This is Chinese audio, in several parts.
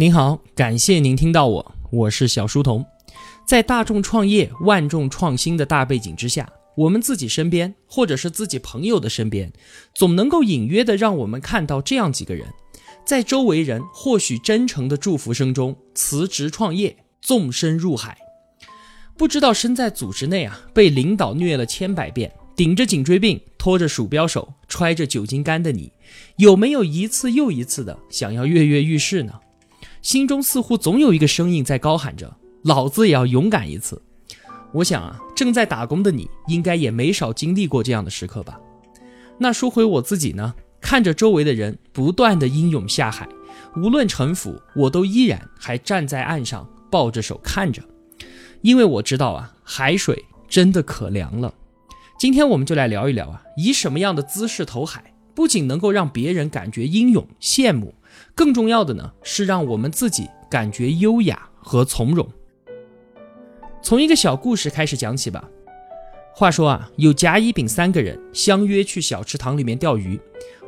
您好，感谢您听到我，我是小书童。在大众创业、万众创新的大背景之下，我们自己身边或者是自己朋友的身边，总能够隐约的让我们看到这样几个人，在周围人或许真诚的祝福声中辞职创业，纵身入海。不知道身在组织内啊，被领导虐了千百遍，顶着颈椎病，拖着鼠标手，揣着酒精肝的你，有没有一次又一次的想要跃跃欲试呢？心中似乎总有一个声音在高喊着：“老子也要勇敢一次。”我想啊，正在打工的你应该也没少经历过这样的时刻吧？那说回我自己呢，看着周围的人不断的英勇下海，无论沉浮，我都依然还站在岸上抱着手看着，因为我知道啊，海水真的可凉了。今天我们就来聊一聊啊，以什么样的姿势投海，不仅能够让别人感觉英勇羡慕。更重要的呢，是让我们自己感觉优雅和从容。从一个小故事开始讲起吧。话说啊，有甲、乙、丙三个人相约去小池塘里面钓鱼。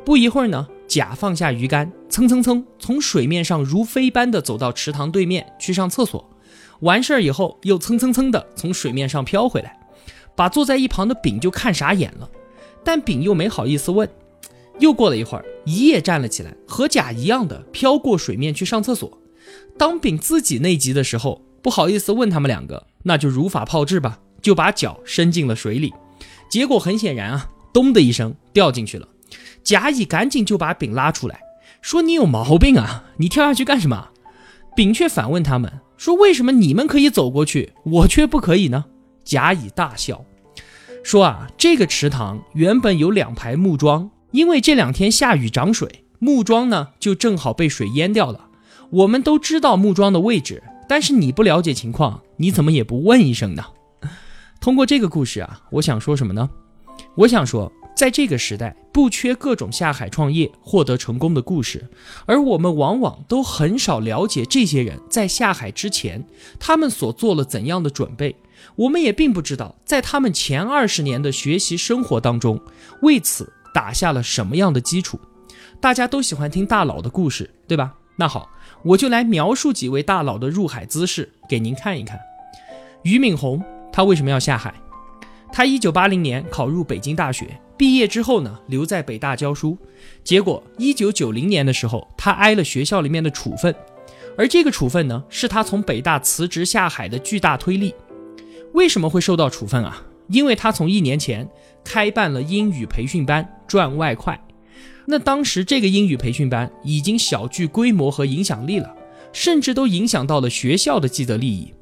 不一会儿呢，甲放下鱼竿，蹭蹭蹭从水面上如飞般的走到池塘对面去上厕所。完事儿以后，又蹭蹭蹭的从水面上飘回来，把坐在一旁的丙就看傻眼了。但丙又没好意思问。又过了一会儿，乙也站了起来，和甲一样的飘过水面去上厕所。当丙自己内急的时候，不好意思问他们两个，那就如法炮制吧，就把脚伸进了水里。结果很显然啊，咚的一声掉进去了。甲乙赶紧就把丙拉出来，说：“你有毛病啊，你跳下去干什么？”丙却反问他们说：“为什么你们可以走过去，我却不可以呢？”甲乙大笑，说：“啊，这个池塘原本有两排木桩。”因为这两天下雨涨水，木桩呢就正好被水淹掉了。我们都知道木桩的位置，但是你不了解情况，你怎么也不问一声呢？通过这个故事啊，我想说什么呢？我想说，在这个时代，不缺各种下海创业获得成功的故事，而我们往往都很少了解这些人在下海之前，他们所做了怎样的准备。我们也并不知道，在他们前二十年的学习生活当中，为此。打下了什么样的基础？大家都喜欢听大佬的故事，对吧？那好，我就来描述几位大佬的入海姿势给您看一看。俞敏洪他为什么要下海？他一九八零年考入北京大学，毕业之后呢，留在北大教书。结果一九九零年的时候，他挨了学校里面的处分，而这个处分呢，是他从北大辞职下海的巨大推力。为什么会受到处分啊？因为他从一年前开办了英语培训班赚外快，那当时这个英语培训班已经小具规模和影响力了，甚至都影响到了学校的既得利益。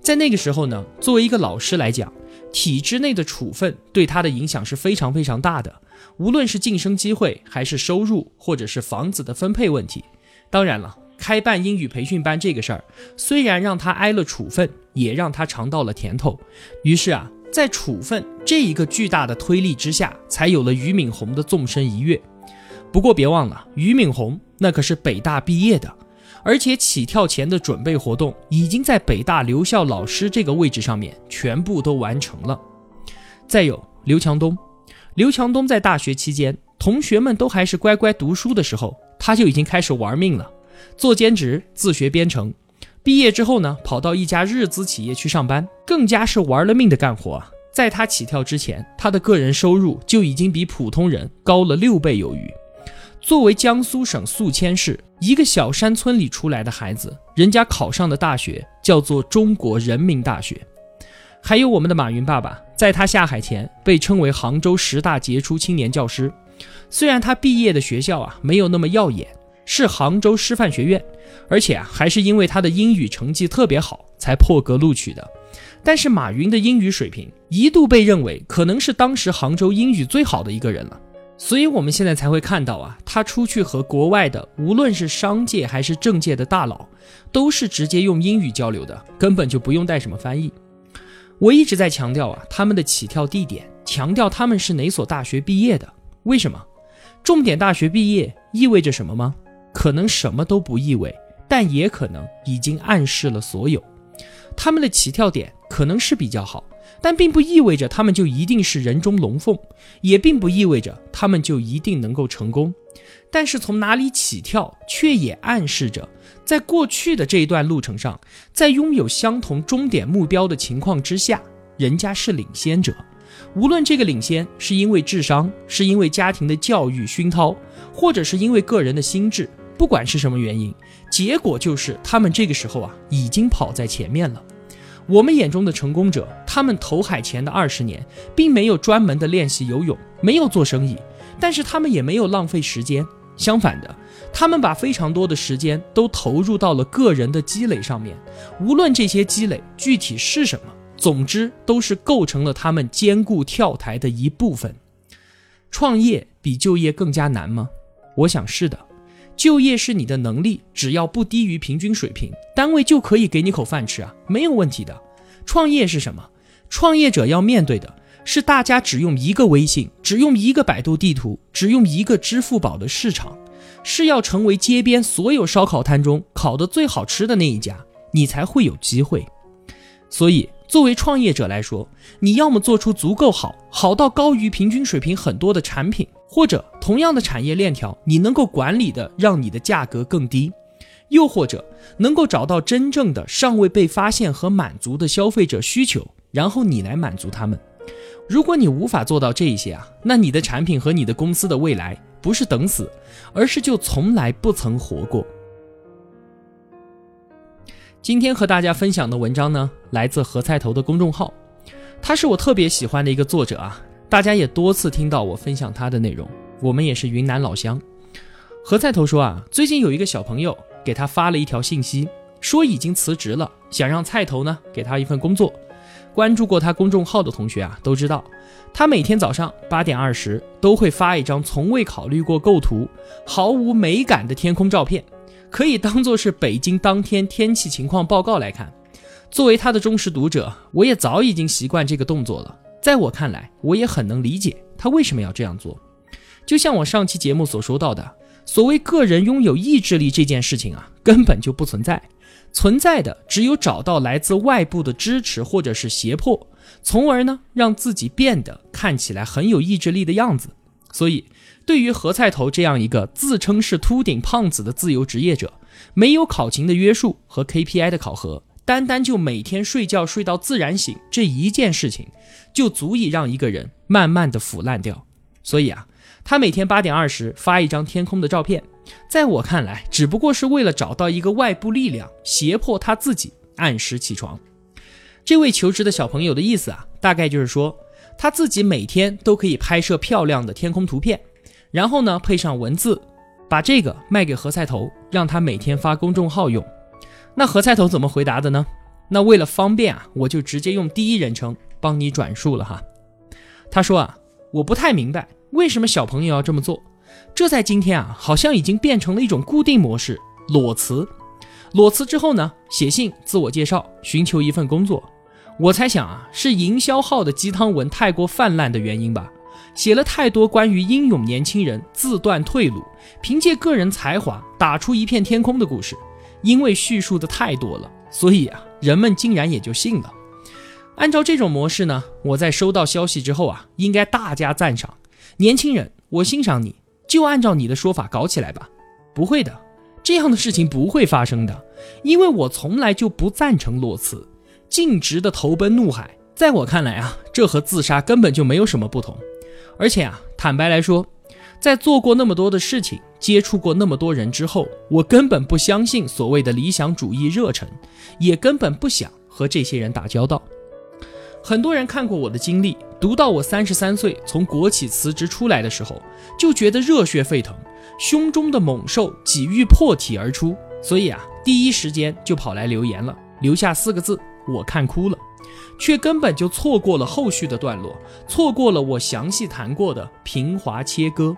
在那个时候呢，作为一个老师来讲，体制内的处分对他的影响是非常非常大的，无论是晋升机会，还是收入，或者是房子的分配问题。当然了，开办英语培训班这个事儿，虽然让他挨了处分，也让他尝到了甜头。于是啊。在处分这一个巨大的推力之下，才有了俞敏洪的纵身一跃。不过别忘了，俞敏洪那可是北大毕业的，而且起跳前的准备活动已经在北大留校老师这个位置上面全部都完成了。再有刘强东，刘强东在大学期间，同学们都还是乖乖读书的时候，他就已经开始玩命了，做兼职，自学编程。毕业之后呢，跑到一家日资企业去上班，更加是玩了命的干活！在他起跳之前，他的个人收入就已经比普通人高了六倍有余。作为江苏省宿迁市一个小山村里出来的孩子，人家考上的大学叫做中国人民大学。还有我们的马云爸爸，在他下海前被称为杭州十大杰出青年教师，虽然他毕业的学校啊没有那么耀眼。是杭州师范学院，而且啊，还是因为他的英语成绩特别好，才破格录取的。但是马云的英语水平一度被认为可能是当时杭州英语最好的一个人了，所以我们现在才会看到啊，他出去和国外的无论是商界还是政界的大佬，都是直接用英语交流的，根本就不用带什么翻译。我一直在强调啊，他们的起跳地点，强调他们是哪所大学毕业的。为什么？重点大学毕业意味着什么吗？可能什么都不意味，但也可能已经暗示了所有。他们的起跳点可能是比较好，但并不意味着他们就一定是人中龙凤，也并不意味着他们就一定能够成功。但是从哪里起跳，却也暗示着，在过去的这一段路程上，在拥有相同终点目标的情况之下，人家是领先者。无论这个领先是因为智商，是因为家庭的教育熏陶，或者是因为个人的心智，不管是什么原因，结果就是他们这个时候啊，已经跑在前面了。我们眼中的成功者，他们投海前的二十年，并没有专门的练习游泳，没有做生意，但是他们也没有浪费时间。相反的，他们把非常多的时间都投入到了个人的积累上面。无论这些积累具体是什么，总之都是构成了他们兼顾跳台的一部分。创业比就业更加难吗？我想是的。就业是你的能力，只要不低于平均水平，单位就可以给你口饭吃啊，没有问题的。创业是什么？创业者要面对的是大家只用一个微信，只用一个百度地图，只用一个支付宝的市场，是要成为街边所有烧烤摊中烤的最好吃的那一家，你才会有机会。所以，作为创业者来说，你要么做出足够好，好到高于平均水平很多的产品。或者同样的产业链条，你能够管理的让你的价格更低，又或者能够找到真正的尚未被发现和满足的消费者需求，然后你来满足他们。如果你无法做到这一些啊，那你的产品和你的公司的未来不是等死，而是就从来不曾活过。今天和大家分享的文章呢，来自何菜头的公众号，他是我特别喜欢的一个作者啊。大家也多次听到我分享他的内容，我们也是云南老乡。何菜头说啊，最近有一个小朋友给他发了一条信息，说已经辞职了，想让菜头呢给他一份工作。关注过他公众号的同学啊，都知道他每天早上八点二十都会发一张从未考虑过构图、毫无美感的天空照片，可以当做是北京当天天气情况报告来看。作为他的忠实读者，我也早已经习惯这个动作了。在我看来，我也很能理解他为什么要这样做。就像我上期节目所说到的，所谓个人拥有意志力这件事情啊，根本就不存在。存在的只有找到来自外部的支持或者是胁迫，从而呢让自己变得看起来很有意志力的样子。所以，对于何菜头这样一个自称是秃顶胖子的自由职业者，没有考勤的约束和 KPI 的考核。单单就每天睡觉睡到自然醒这一件事情，就足以让一个人慢慢的腐烂掉。所以啊，他每天八点二十发一张天空的照片，在我看来，只不过是为了找到一个外部力量，胁迫他自己按时起床。这位求职的小朋友的意思啊，大概就是说，他自己每天都可以拍摄漂亮的天空图片，然后呢配上文字，把这个卖给何菜头，让他每天发公众号用。那何菜头怎么回答的呢？那为了方便啊，我就直接用第一人称帮你转述了哈。他说啊，我不太明白为什么小朋友要这么做。这在今天啊，好像已经变成了一种固定模式。裸辞，裸辞之后呢，写信自我介绍，寻求一份工作。我猜想啊，是营销号的鸡汤文太过泛滥的原因吧。写了太多关于英勇年轻人自断退路，凭借个人才华打出一片天空的故事。因为叙述的太多了，所以啊，人们竟然也就信了。按照这种模式呢，我在收到消息之后啊，应该大加赞赏。年轻人，我欣赏你，就按照你的说法搞起来吧。不会的，这样的事情不会发生的，因为我从来就不赞成裸辞，径直的投奔怒海。在我看来啊，这和自杀根本就没有什么不同。而且啊，坦白来说。在做过那么多的事情，接触过那么多人之后，我根本不相信所谓的理想主义热忱，也根本不想和这些人打交道。很多人看过我的经历，读到我三十三岁从国企辞职出来的时候，就觉得热血沸腾，胸中的猛兽几欲破体而出，所以啊，第一时间就跑来留言了，留下四个字：我看哭了，却根本就错过了后续的段落，错过了我详细谈过的平滑切割。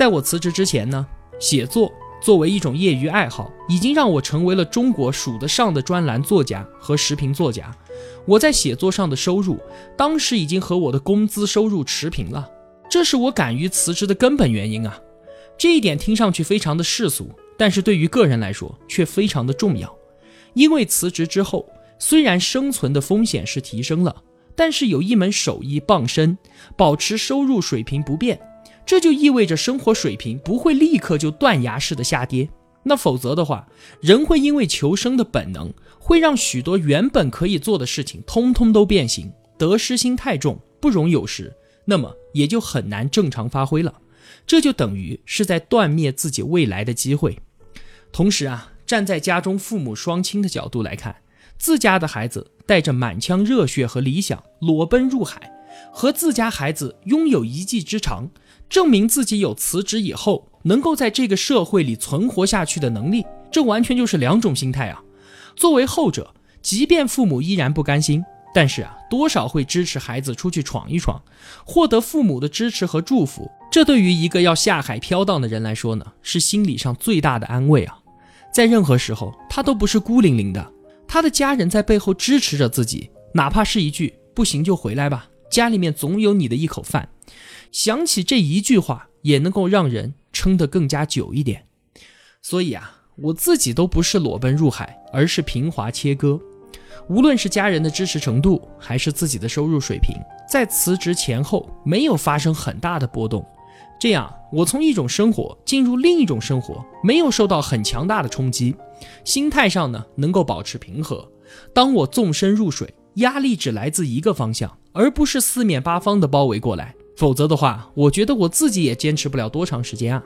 在我辞职之前呢，写作作为一种业余爱好，已经让我成为了中国数得上的专栏作家和时评作家。我在写作上的收入，当时已经和我的工资收入持平了，这是我敢于辞职的根本原因啊！这一点听上去非常的世俗，但是对于个人来说却非常的重要。因为辞职之后，虽然生存的风险是提升了，但是有一门手艺傍身，保持收入水平不变，这就意味着生活水平不会立刻就断崖式的下跌。那否则的话，人会因为求生的本能，会让许多原本可以做的事情通通都变形，得失心太重，不容有失，那么也就很难正常发挥了。这就等于是在断灭自己未来的机会。同时啊，站在家中父母双亲的角度来看，自家的孩子带着满腔热血和理想裸奔入海，和自家孩子拥有一技之长，证明自己有辞职以后。能够在这个社会里存活下去的能力，这完全就是两种心态啊。作为后者，即便父母依然不甘心，但是啊，多少会支持孩子出去闯一闯，获得父母的支持和祝福。这对于一个要下海飘荡的人来说呢，是心理上最大的安慰啊。在任何时候，他都不是孤零零的，他的家人在背后支持着自己，哪怕是一句“不行就回来吧”，家里面总有你的一口饭。想起这一句话，也能够让人。撑得更加久一点，所以啊，我自己都不是裸奔入海，而是平滑切割。无论是家人的支持程度，还是自己的收入水平，在辞职前后没有发生很大的波动。这样，我从一种生活进入另一种生活，没有受到很强大的冲击，心态上呢能够保持平和。当我纵身入水，压力只来自一个方向，而不是四面八方的包围过来。否则的话，我觉得我自己也坚持不了多长时间啊。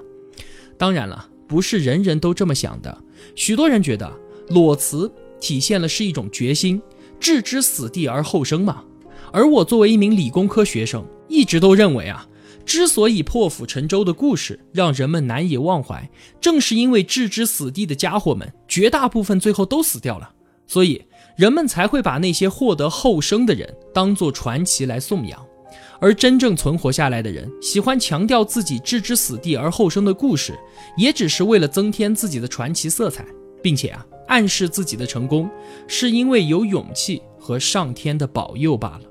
当然了，不是人人都这么想的。许多人觉得裸辞体现了是一种决心，置之死地而后生嘛。而我作为一名理工科学生，一直都认为啊，之所以破釜沉舟的故事让人们难以忘怀，正是因为置之死地的家伙们绝大部分最后都死掉了，所以人们才会把那些获得后生的人当作传奇来颂扬。而真正存活下来的人，喜欢强调自己置之死地而后生的故事，也只是为了增添自己的传奇色彩，并且啊，暗示自己的成功是因为有勇气和上天的保佑罢了。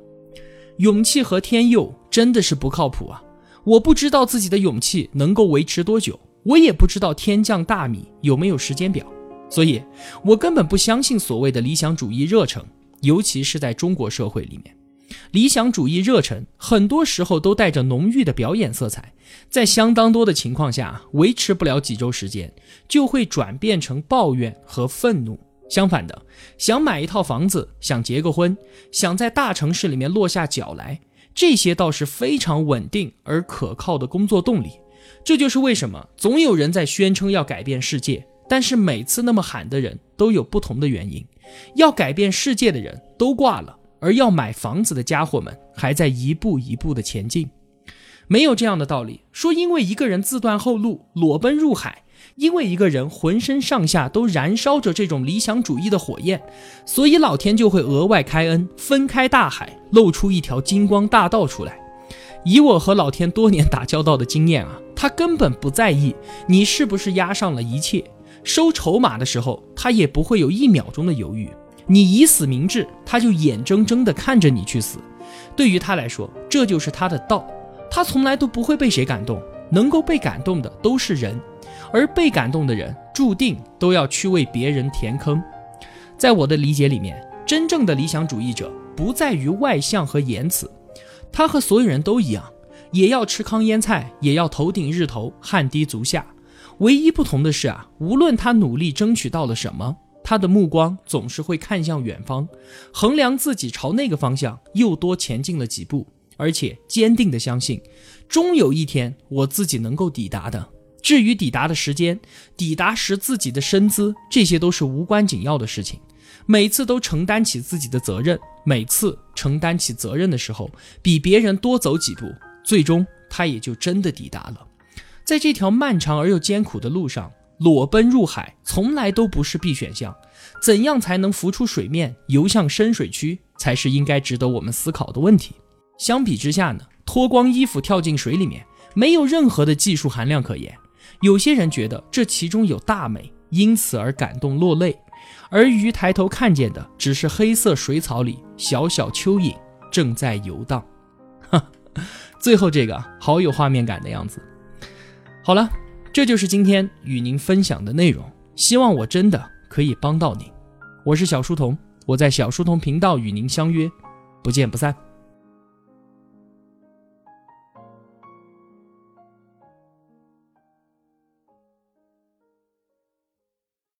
勇气和天佑真的是不靠谱啊！我不知道自己的勇气能够维持多久，我也不知道天降大米有没有时间表，所以我根本不相信所谓的理想主义热诚，尤其是在中国社会里面。理想主义热忱很多时候都带着浓郁的表演色彩，在相当多的情况下维持不了几周时间，就会转变成抱怨和愤怒。相反的，想买一套房子，想结个婚，想在大城市里面落下脚来，这些倒是非常稳定而可靠的工作动力。这就是为什么总有人在宣称要改变世界，但是每次那么喊的人都有不同的原因。要改变世界的人都挂了。而要买房子的家伙们还在一步一步的前进，没有这样的道理。说因为一个人自断后路，裸奔入海，因为一个人浑身上下都燃烧着这种理想主义的火焰，所以老天就会额外开恩，分开大海，露出一条金光大道出来。以我和老天多年打交道的经验啊，他根本不在意你是不是押上了一切，收筹码的时候，他也不会有一秒钟的犹豫。你以死明志，他就眼睁睁地看着你去死。对于他来说，这就是他的道。他从来都不会被谁感动，能够被感动的都是人，而被感动的人注定都要去为别人填坑。在我的理解里面，真正的理想主义者不在于外向和言辞，他和所有人都一样，也要吃糠咽菜，也要头顶日头，汗滴足下。唯一不同的是啊，无论他努力争取到了什么。他的目光总是会看向远方，衡量自己朝那个方向又多前进了几步，而且坚定地相信，终有一天我自己能够抵达的。至于抵达的时间，抵达时自己的身姿，这些都是无关紧要的事情。每次都承担起自己的责任，每次承担起责任的时候，比别人多走几步，最终他也就真的抵达了。在这条漫长而又艰苦的路上。裸奔入海从来都不是必选项，怎样才能浮出水面，游向深水区，才是应该值得我们思考的问题。相比之下呢，脱光衣服跳进水里面，没有任何的技术含量可言。有些人觉得这其中有大美，因此而感动落泪，而鱼抬头看见的只是黑色水草里小小蚯蚓正在游荡。哈，最后这个好有画面感的样子。好了。这就是今天与您分享的内容，希望我真的可以帮到您。我是小书童，我在小书童频道与您相约，不见不散。